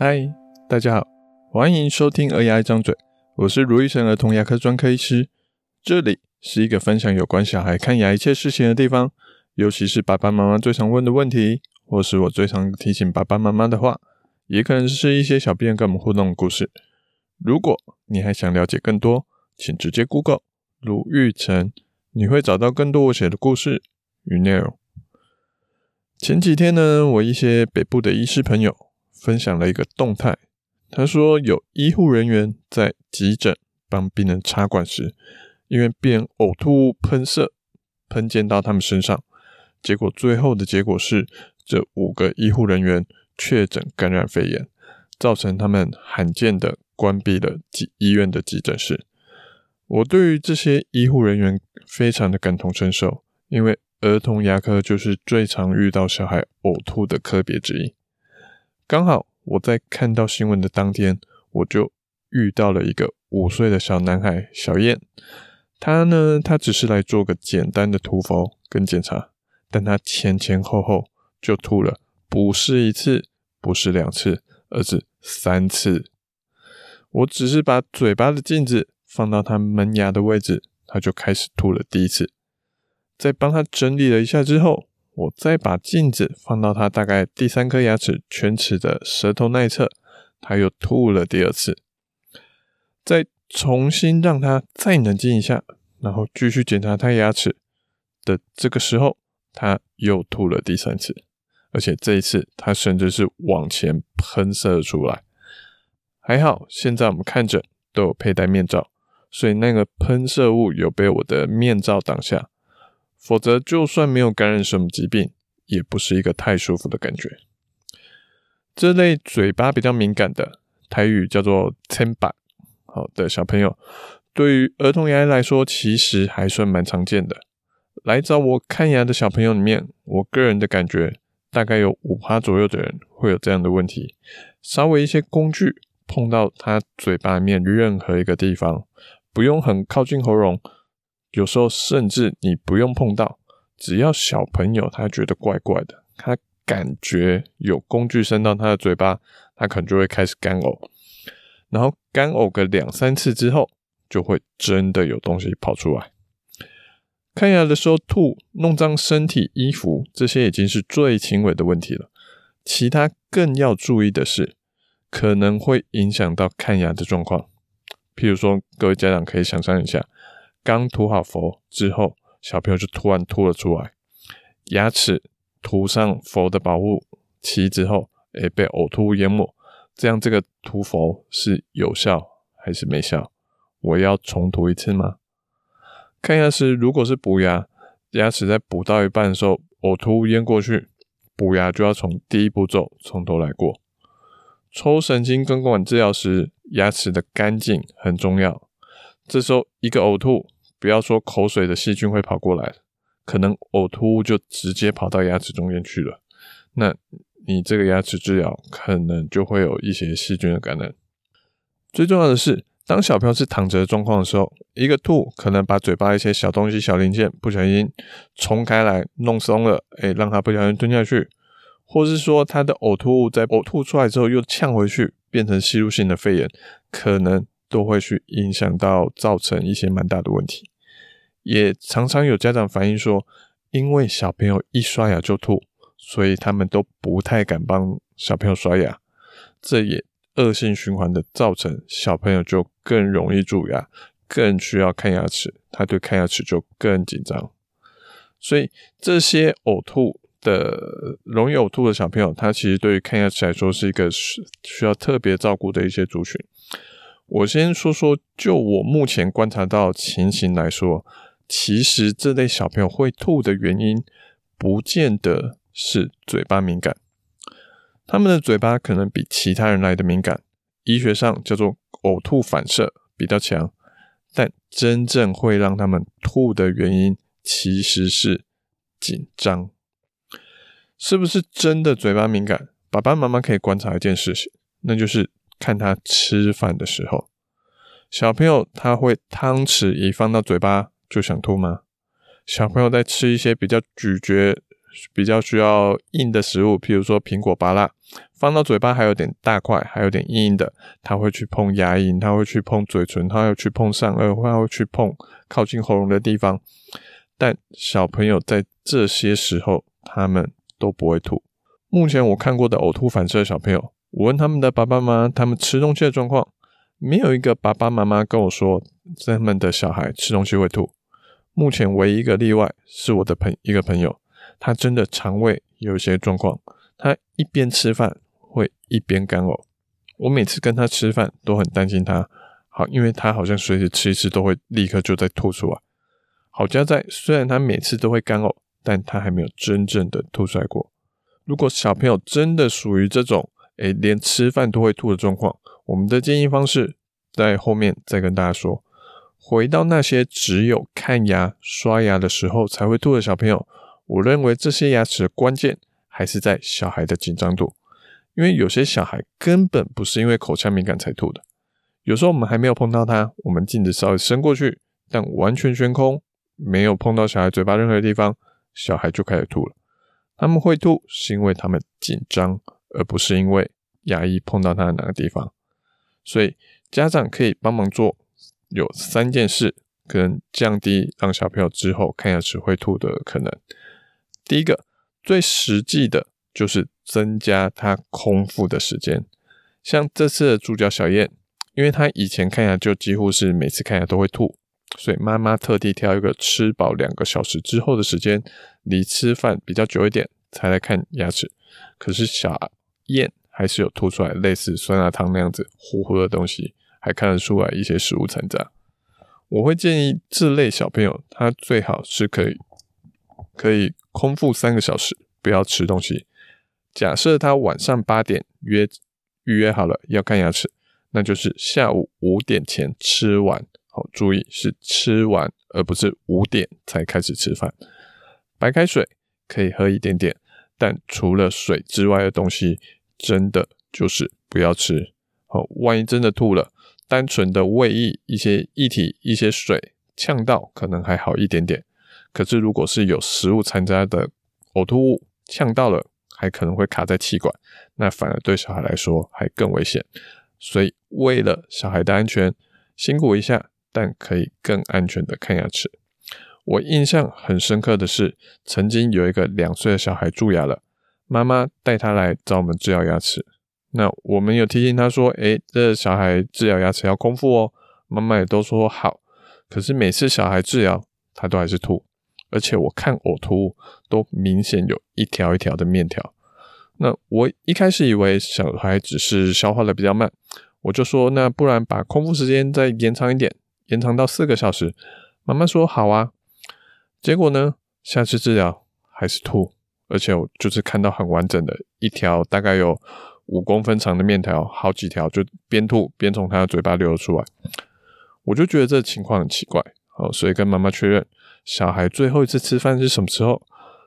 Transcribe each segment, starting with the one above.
嗨，大家好，欢迎收听《儿牙一张嘴》，我是卢医生儿童牙科专科医师。这里是一个分享有关小孩看牙一切事情的地方，尤其是爸爸妈妈最常问的问题，或是我最常提醒爸爸妈妈的话，也可能是一些小编跟我们互动的故事。如果你还想了解更多，请直接 Google 卢玉成，你会找到更多我写的故事与内容。前几天呢，我一些北部的医师朋友。分享了一个动态，他说有医护人员在急诊帮病人插管时，因为病人呕吐物喷射喷溅到他们身上，结果最后的结果是这五个医护人员确诊感染肺炎，造成他们罕见的关闭了医医院的急诊室。我对于这些医护人员非常的感同身受，因为儿童牙科就是最常遇到小孩呕吐的科别之一。刚好我在看到新闻的当天，我就遇到了一个五岁的小男孩小燕。他呢，他只是来做个简单的涂氟跟检查，但他前前后后就吐了，不是一次，不是两次，而是三次。我只是把嘴巴的镜子放到他门牙的位置，他就开始吐了第一次。在帮他整理了一下之后，我再把镜子放到他大概第三颗牙齿犬齿的舌头那一侧，他又吐了第二次。再重新让他再冷静一下，然后继续检查他牙齿的这个时候，他又吐了第三次，而且这一次他甚至是往前喷射出来。还好，现在我们看诊都有佩戴面罩，所以那个喷射物有被我的面罩挡下。否则，就算没有感染什么疾病，也不是一个太舒服的感觉。这类嘴巴比较敏感的，台语叫做“千把”好的小朋友，对于儿童牙医来说，其实还算蛮常见的。来找我看牙的小朋友里面，我个人的感觉，大概有五趴左右的人会有这样的问题。稍微一些工具碰到他嘴巴里面任何一个地方，不用很靠近喉咙。有时候甚至你不用碰到，只要小朋友他觉得怪怪的，他感觉有工具伸到他的嘴巴，他可能就会开始干呕，然后干呕个两三次之后，就会真的有东西跑出来。看牙的时候吐、弄脏身体、衣服，这些已经是最轻微的问题了。其他更要注意的是，可能会影响到看牙的状况。譬如说，各位家长可以想象一下。刚涂好氟之后，小朋友就突然吐了出来，牙齿涂上氟的保护漆之后，诶，被呕吐物淹没，这样这个涂氟是有效还是没效？我要重涂一次吗？看牙时，如果是补牙，牙齿在补到一半的时候，呕吐物淹过去，补牙就要从第一步骤从头来过。抽神经根管治疗时，牙齿的干净很重要，这时候一个呕吐。不要说口水的细菌会跑过来，可能呕吐物就直接跑到牙齿中间去了。那你这个牙齿治疗可能就会有一些细菌的感染。最重要的是，当小朋友是躺着的状况的时候，一个吐可能把嘴巴一些小东西、小零件不小心冲开来弄松了，诶，让他不小心吞下去，或是说他的呕吐物在呕吐出来之后又呛回去，变成吸入性的肺炎，可能。都会去影响到，造成一些蛮大的问题。也常常有家长反映说，因为小朋友一刷牙就吐，所以他们都不太敢帮小朋友刷牙。这也恶性循环的造成小朋友就更容易蛀牙，更需要看牙齿，他对看牙齿就更紧张。所以这些呕吐的容易呕吐的小朋友，他其实对于看牙齿来说是一个需需要特别照顾的一些族群。我先说说，就我目前观察到情形来说，其实这类小朋友会吐的原因，不见得是嘴巴敏感，他们的嘴巴可能比其他人来的敏感，医学上叫做呕吐反射比较强，但真正会让他们吐的原因，其实是紧张。是不是真的嘴巴敏感？爸爸妈妈可以观察一件事情，那就是。看他吃饭的时候，小朋友他会汤匙一放到嘴巴就想吐吗？小朋友在吃一些比较咀嚼、比较需要硬的食物，譬如说苹果、芭乐，放到嘴巴还有点大块，还有点硬硬的，他会去碰牙龈，他会去碰嘴唇，他会去碰上颚，他会去碰靠近喉咙的地方。但小朋友在这些时候，他们都不会吐。目前我看过的呕吐反射小朋友，我问他们的爸爸妈妈，他们吃东西的状况，没有一个爸爸妈妈跟我说他们的小孩吃东西会吐。目前唯一一个例外是我的朋一个朋友，他真的肠胃有一些状况，他一边吃饭会一边干呕。我每次跟他吃饭都很担心他，好，因为他好像随时吃一次都会立刻就在吐出来。好家在，虽然他每次都会干呕，但他还没有真正的吐出来过。如果小朋友真的属于这种，诶，连吃饭都会吐的状况，我们的建议方式在后面再跟大家说。回到那些只有看牙、刷牙的时候才会吐的小朋友，我认为这些牙齿的关键还是在小孩的紧张度，因为有些小孩根本不是因为口腔敏感才吐的。有时候我们还没有碰到他，我们镜子稍微伸过去，但完全悬空，没有碰到小孩嘴巴任何地方，小孩就开始吐了。他们会吐是因为他们紧张，而不是因为牙医碰到他的哪个地方。所以家长可以帮忙做。有三件事可能降低让小朋友之后看牙齿会吐的可能。第一个，最实际的就是增加他空腹的时间。像这次的主角小燕，因为他以前看牙就几乎是每次看牙都会吐，所以妈妈特地挑一个吃饱两个小时之后的时间，离吃饭比较久一点才来看牙齿。可是小燕还是有吐出来类似酸辣汤那样子糊糊的东西。还看得出来一些食物残渣，我会建议这类小朋友，他最好是可以可以空腹三个小时，不要吃东西。假设他晚上八点约预约好了要看牙齿，那就是下午五点前吃完。好，注意是吃完，而不是五点才开始吃饭。白开水可以喝一点点，但除了水之外的东西，真的就是不要吃。好，万一真的吐了。单纯的胃液、一些液体、一些水呛到，可能还好一点点。可是如果是有食物残渣的呕吐物呛到了，还可能会卡在气管，那反而对小孩来说还更危险。所以为了小孩的安全，辛苦一下，但可以更安全的看牙齿。我印象很深刻的是，曾经有一个两岁的小孩蛀牙了，妈妈带他来找我们治疗牙齿。那我们有提醒他说：“诶，这小孩治疗牙齿要空腹哦。”妈妈也都说好。可是每次小孩治疗，他都还是吐，而且我看呕吐物都明显有一条一条的面条。那我一开始以为小孩只是消化的比较慢，我就说：“那不然把空腹时间再延长一点，延长到四个小时。”妈妈说：“好啊。”结果呢，下次治疗还是吐，而且我就是看到很完整的一条，大概有。五公分长的面条，好几条，就边吐边从他的嘴巴流出来。我就觉得这情况很奇怪，哦，所以跟妈妈确认，小孩最后一次吃饭是什么时候？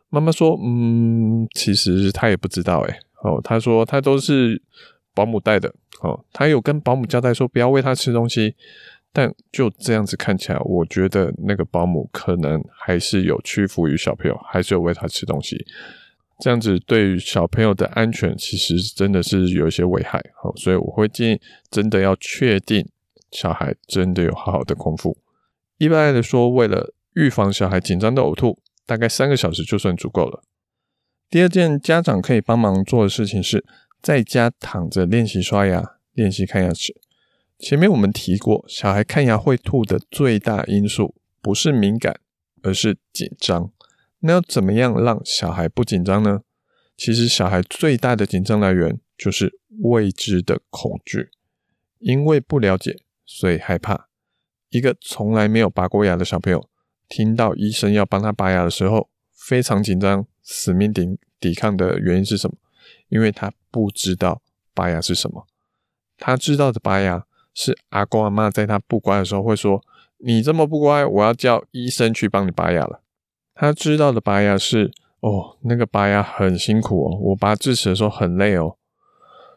妈妈说，嗯，其实他也不知道，诶，哦，他说他都是保姆带的，哦，他有跟保姆交代说不要喂他吃东西，但就这样子看起来，我觉得那个保姆可能还是有屈服于小朋友，还是有喂他吃东西。这样子对于小朋友的安全，其实真的是有一些危害，好，所以我会建议，真的要确定小孩真的有好好的空腹。一般来说，为了预防小孩紧张的呕吐，大概三个小时就算足够了。第二件家长可以帮忙做的事情是，在家躺着练习刷牙，练习看牙齿。前面我们提过，小孩看牙会吐的最大因素不是敏感，而是紧张。那要怎么样让小孩不紧张呢？其实小孩最大的紧张来源就是未知的恐惧，因为不了解，所以害怕。一个从来没有拔过牙的小朋友，听到医生要帮他拔牙的时候，非常紧张，死命抵抵抗的原因是什么？因为他不知道拔牙是什么。他知道的拔牙是阿公阿嬷在他不乖的时候会说：“你这么不乖，我要叫医生去帮你拔牙了。”他知道的拔牙是哦，那个拔牙很辛苦哦，我拔智齿的时候很累哦，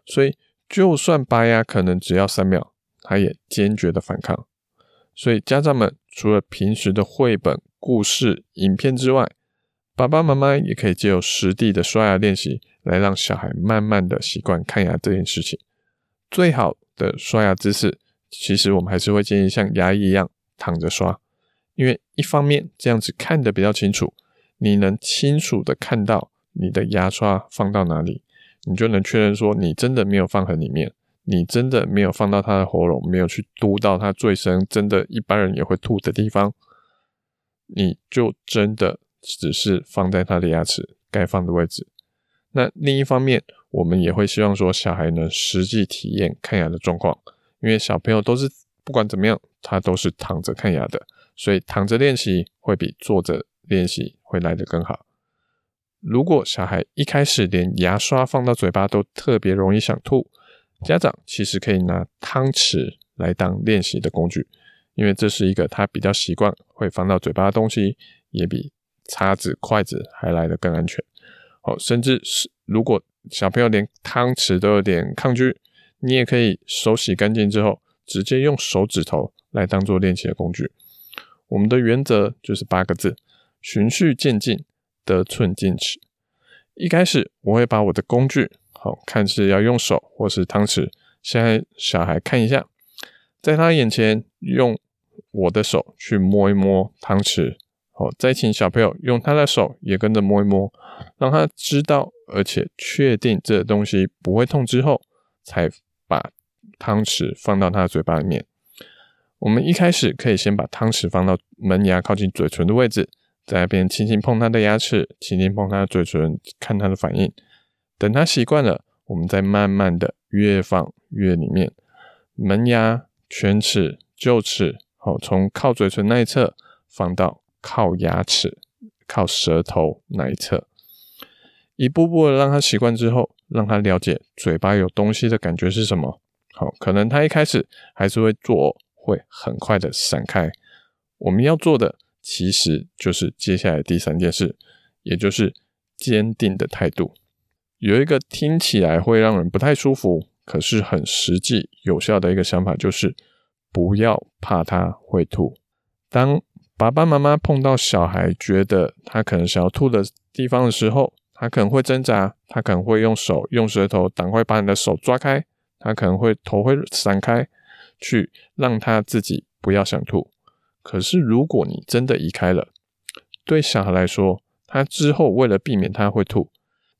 所以就算拔牙可能只要三秒，他也坚决的反抗。所以家长们除了平时的绘本、故事、影片之外，爸爸妈妈也可以借由实地的刷牙练习来让小孩慢慢的习惯看牙这件事情。最好的刷牙姿势，其实我们还是会建议像牙医一样躺着刷，因为一方面这样子看得比较清楚，你能清楚的看到你的牙刷放到哪里，你就能确认说你真的没有放很里面，你真的没有放到他的喉咙，没有去嘟到他最深，真的一般人也会吐的地方，你就真的只是放在他的牙齿该放的位置。那另一方面，我们也会希望说小孩能实际体验看牙的状况，因为小朋友都是不管怎么样，他都是躺着看牙的，所以躺着练习会比坐着练习会来得更好。如果小孩一开始连牙刷放到嘴巴都特别容易想吐，家长其实可以拿汤匙来当练习的工具，因为这是一个他比较习惯会放到嘴巴的东西，也比叉子、筷子还来得更安全。哦，甚至是如果小朋友连汤匙都有点抗拒，你也可以手洗干净之后，直接用手指头来当做练习的工具。我们的原则就是八个字：循序渐进，得寸进尺。一开始我会把我的工具，好，看是要用手或是汤匙，先让小孩看一下，在他眼前用我的手去摸一摸汤匙。好，再请小朋友用他的手也跟着摸一摸，让他知道，而且确定这东西不会痛之后，才把汤匙放到他的嘴巴里面。我们一开始可以先把汤匙放到门牙靠近嘴唇的位置，在那边轻轻碰他的牙齿，轻轻碰他的嘴唇，看他的反应。等他习惯了，我们再慢慢的越放越里面，门牙、犬齿、臼齿，好，从靠嘴唇那一侧放到。靠牙齿、靠舌头那一侧，一步步的让他习惯之后，让他了解嘴巴有东西的感觉是什么。好，可能他一开始还是会做，会很快的闪开。我们要做的其实就是接下来第三件事，也就是坚定的态度。有一个听起来会让人不太舒服，可是很实际有效的一个想法，就是不要怕他会吐。当爸爸妈妈碰到小孩觉得他可能想要吐的地方的时候，他可能会挣扎，他可能会用手、用舌头赶快把你的手抓开，他可能会头会闪开，去让他自己不要想吐。可是如果你真的移开了，对小孩来说，他之后为了避免他会吐，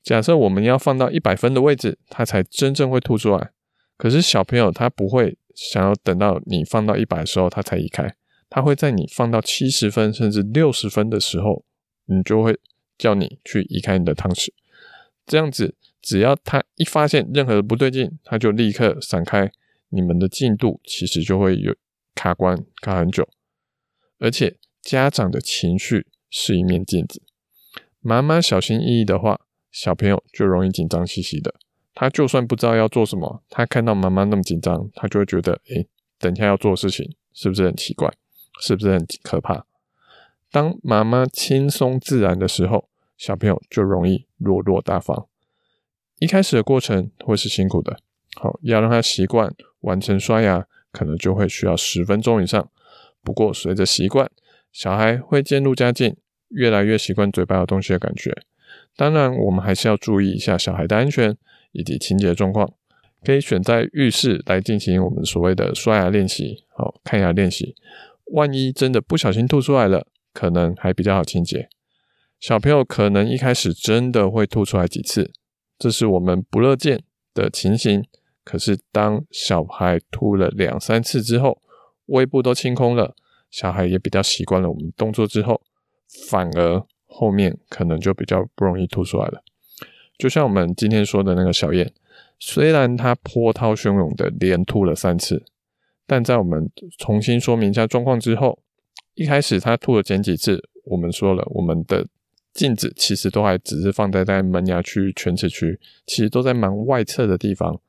假设我们要放到一百分的位置，他才真正会吐出来。可是小朋友他不会想要等到你放到一百的时候他才移开。他会在你放到七十分甚至六十分的时候，你就会叫你去移开你的汤匙。这样子，只要他一发现任何的不对劲，他就立刻闪开，你们的进度其实就会有卡关卡很久。而且家长的情绪是一面镜子，妈妈小心翼翼的话，小朋友就容易紧张兮兮的。他就算不知道要做什么，他看到妈妈那么紧张，他就会觉得，诶，等一下要做的事情是不是很奇怪？是不是很可怕？当妈妈轻松自然的时候，小朋友就容易落落大方。一开始的过程会是辛苦的，好，要让他习惯完成刷牙，可能就会需要十分钟以上。不过随着习惯，小孩会渐入佳境，越来越习惯嘴巴有东西的感觉。当然，我们还是要注意一下小孩的安全以及清洁状况，可以选在浴室来进行我们所谓的刷牙练习，好，看牙练习。万一真的不小心吐出来了，可能还比较好清洁。小朋友可能一开始真的会吐出来几次，这是我们不乐见的情形。可是当小孩吐了两三次之后，胃部都清空了，小孩也比较习惯了我们动作之后，反而后面可能就比较不容易吐出来了。就像我们今天说的那个小燕，虽然他波涛汹涌的连吐了三次。但在我们重新说明一下状况之后，一开始他吐了前几次，我们说了，我们的镜子其实都还只是放在在门牙区、犬齿区，其实都在蛮外侧的地方。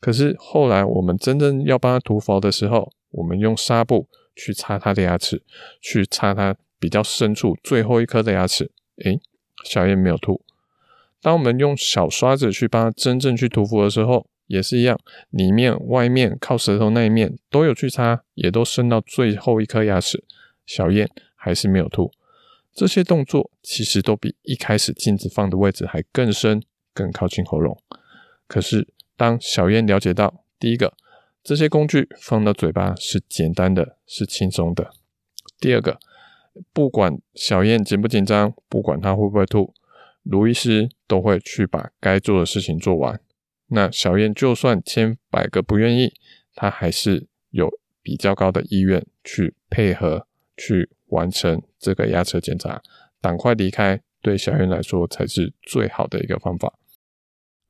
可是后来我们真正要帮他涂氟的时候，我们用纱布去擦他的牙齿，去擦他比较深处最后一颗的牙齿，诶，小燕没有吐。当我们用小刷子去帮他真正去涂氟的时候，也是一样，里面、外面、靠舌头那一面都有去擦，也都伸到最后一颗牙齿。小燕还是没有吐。这些动作其实都比一开始镜子放的位置还更深、更靠近喉咙。可是当小燕了解到，第一个，这些工具放到嘴巴是简单的，是轻松的；第二个，不管小燕紧不紧张，不管她会不会吐，卢医师都会去把该做的事情做完。那小燕就算千百个不愿意，她还是有比较高的意愿去配合，去完成这个牙齿检查。赶快离开，对小燕来说才是最好的一个方法。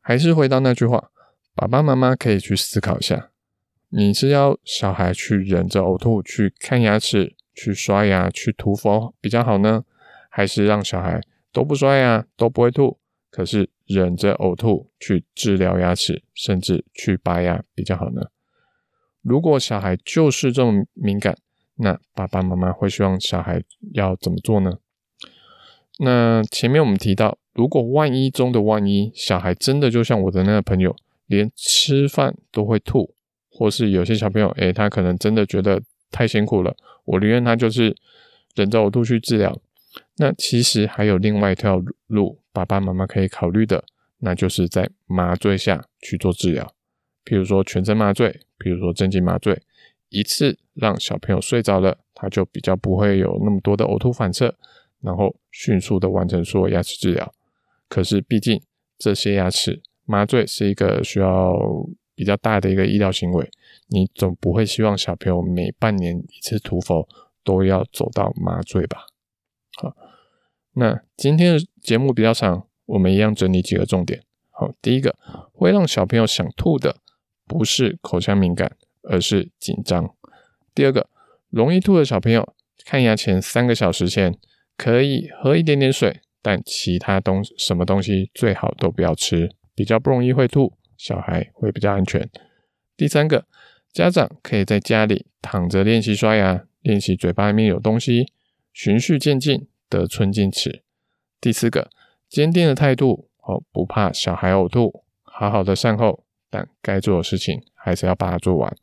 还是回到那句话，爸爸妈妈可以去思考一下：你是要小孩去忍着呕吐去看牙齿、去刷牙、去涂氟比较好呢，还是让小孩都不刷牙、都不会吐，可是忍着呕吐去治疗牙齿，甚至去拔牙比较好呢？如果小孩就是这么敏感，那爸爸妈妈会希望小孩要怎么做呢？那前面我们提到，如果万一中的万一，小孩真的就像我的那个朋友，连吃饭都会吐，或是有些小朋友，诶，他可能真的觉得太辛苦了，我宁愿他就是忍着呕吐去治疗。那其实还有另外一条路，爸爸妈妈可以考虑的，那就是在麻醉下去做治疗，譬如说全身麻醉，譬如说镇静麻醉，一次让小朋友睡着了，他就比较不会有那么多的呕吐反射。然后迅速的完成所有牙齿治疗，可是毕竟这些牙齿麻醉是一个需要比较大的一个医疗行为，你总不会希望小朋友每半年一次涂氟都要走到麻醉吧？好，那今天的节目比较长，我们一样整理几个重点。好，第一个会让小朋友想吐的不是口腔敏感，而是紧张。第二个，容易吐的小朋友看牙前三个小时前。可以喝一点点水，但其他东什么东西最好都不要吃，比较不容易会吐，小孩会比较安全。第三个，家长可以在家里躺着练习刷牙，练习嘴巴里面有东西，循序渐进，得寸进尺。第四个，坚定的态度哦，不怕小孩呕吐，好好的善后，但该做的事情还是要把它做完。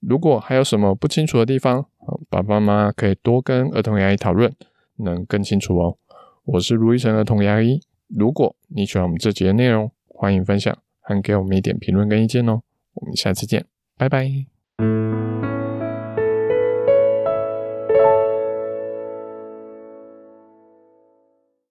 如果还有什么不清楚的地方，爸爸妈妈可以多跟儿童牙医讨论。能更清楚哦。我是卢医生儿童牙医。如果你喜欢我们这节的内容，欢迎分享还给我们一点评论跟意见哦。我们下次见，拜拜。